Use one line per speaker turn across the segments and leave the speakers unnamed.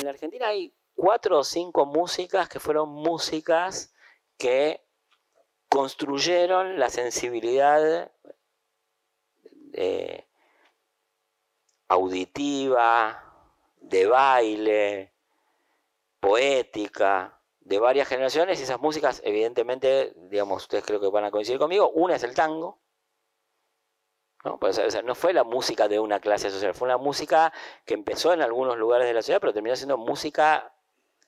En la Argentina hay cuatro o cinco músicas que fueron músicas que construyeron la sensibilidad eh, auditiva, de baile, poética, de varias generaciones. Y esas músicas, evidentemente, digamos, ustedes creo que van a coincidir conmigo, una es el tango, ¿no? Pues, no fue la música de una clase social, fue una música que empezó en algunos lugares de la ciudad, pero terminó siendo música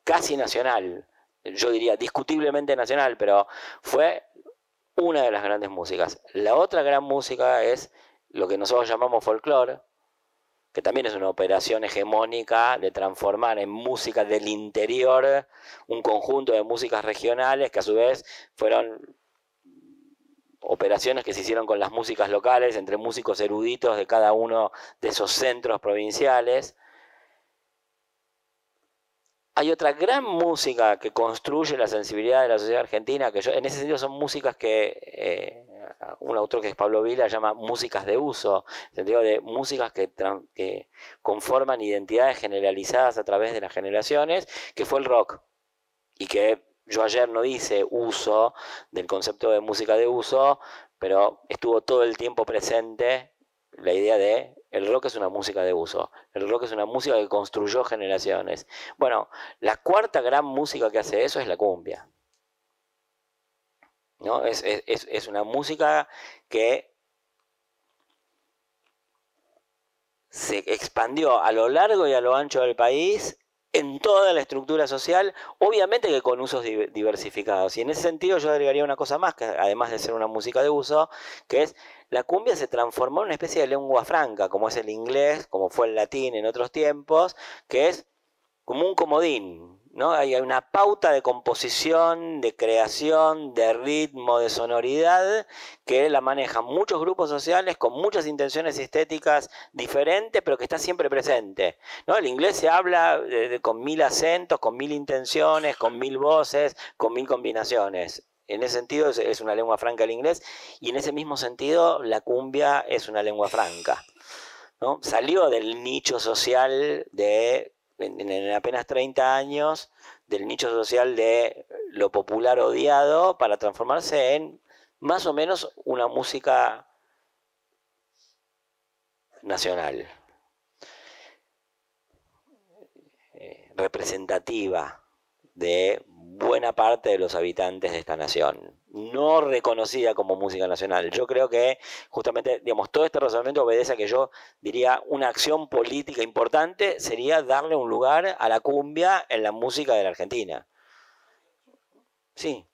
casi nacional, yo diría discutiblemente nacional, pero fue una de las grandes músicas. La otra gran música es lo que nosotros llamamos folclore, que también es una operación hegemónica de transformar en música del interior un conjunto de músicas regionales que a su vez fueron operaciones que se hicieron con las músicas locales, entre músicos eruditos de cada uno de esos centros provinciales. Hay otra gran música que construye la sensibilidad de la sociedad argentina, que en ese sentido son músicas que eh, un autor que es Pablo Vila llama músicas de uso, en el sentido de músicas que, que conforman identidades generalizadas a través de las generaciones, que fue el rock. Y que yo ayer no hice uso del concepto de música de uso, pero estuvo todo el tiempo presente la idea de el rock es una música de uso, el rock es una música que construyó generaciones. Bueno, la cuarta gran música que hace eso es la cumbia. ¿no? Es, es una música que se expandió a lo largo y a lo ancho del país en toda la estructura social, obviamente que con usos diversificados. Y en ese sentido yo agregaría una cosa más, que además de ser una música de uso, que es la cumbia se transformó en una especie de lengua franca, como es el inglés, como fue el latín en otros tiempos, que es como un comodín, ¿no? Hay una pauta de composición, de creación, de ritmo, de sonoridad, que la manejan muchos grupos sociales con muchas intenciones estéticas diferentes, pero que está siempre presente. ¿no? El inglés se habla con mil acentos, con mil intenciones, con mil voces, con mil combinaciones. En ese sentido es, una lengua franca el inglés y en ese mismo sentido la cumbia es una lengua franca. Salió del nicho social de en, apenas 30 años del nicho social de lo popular odiado para transformarse en más o menos una música nacional, eh, representativa de buena parte de los habitantes de esta nación, no reconocida como música nacional. Yo creo que justamente, digamos, todo este razonamiento obedece a que yo diría una acción política importante sería darle un lugar a la cumbia en la música de la Argentina. Sí,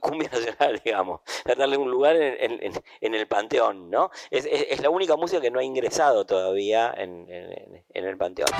cumbia nacional, digamos, darle un lugar en, el panteón, ¿no? Es, la única música que no ha ingresado todavía en, en el panteón.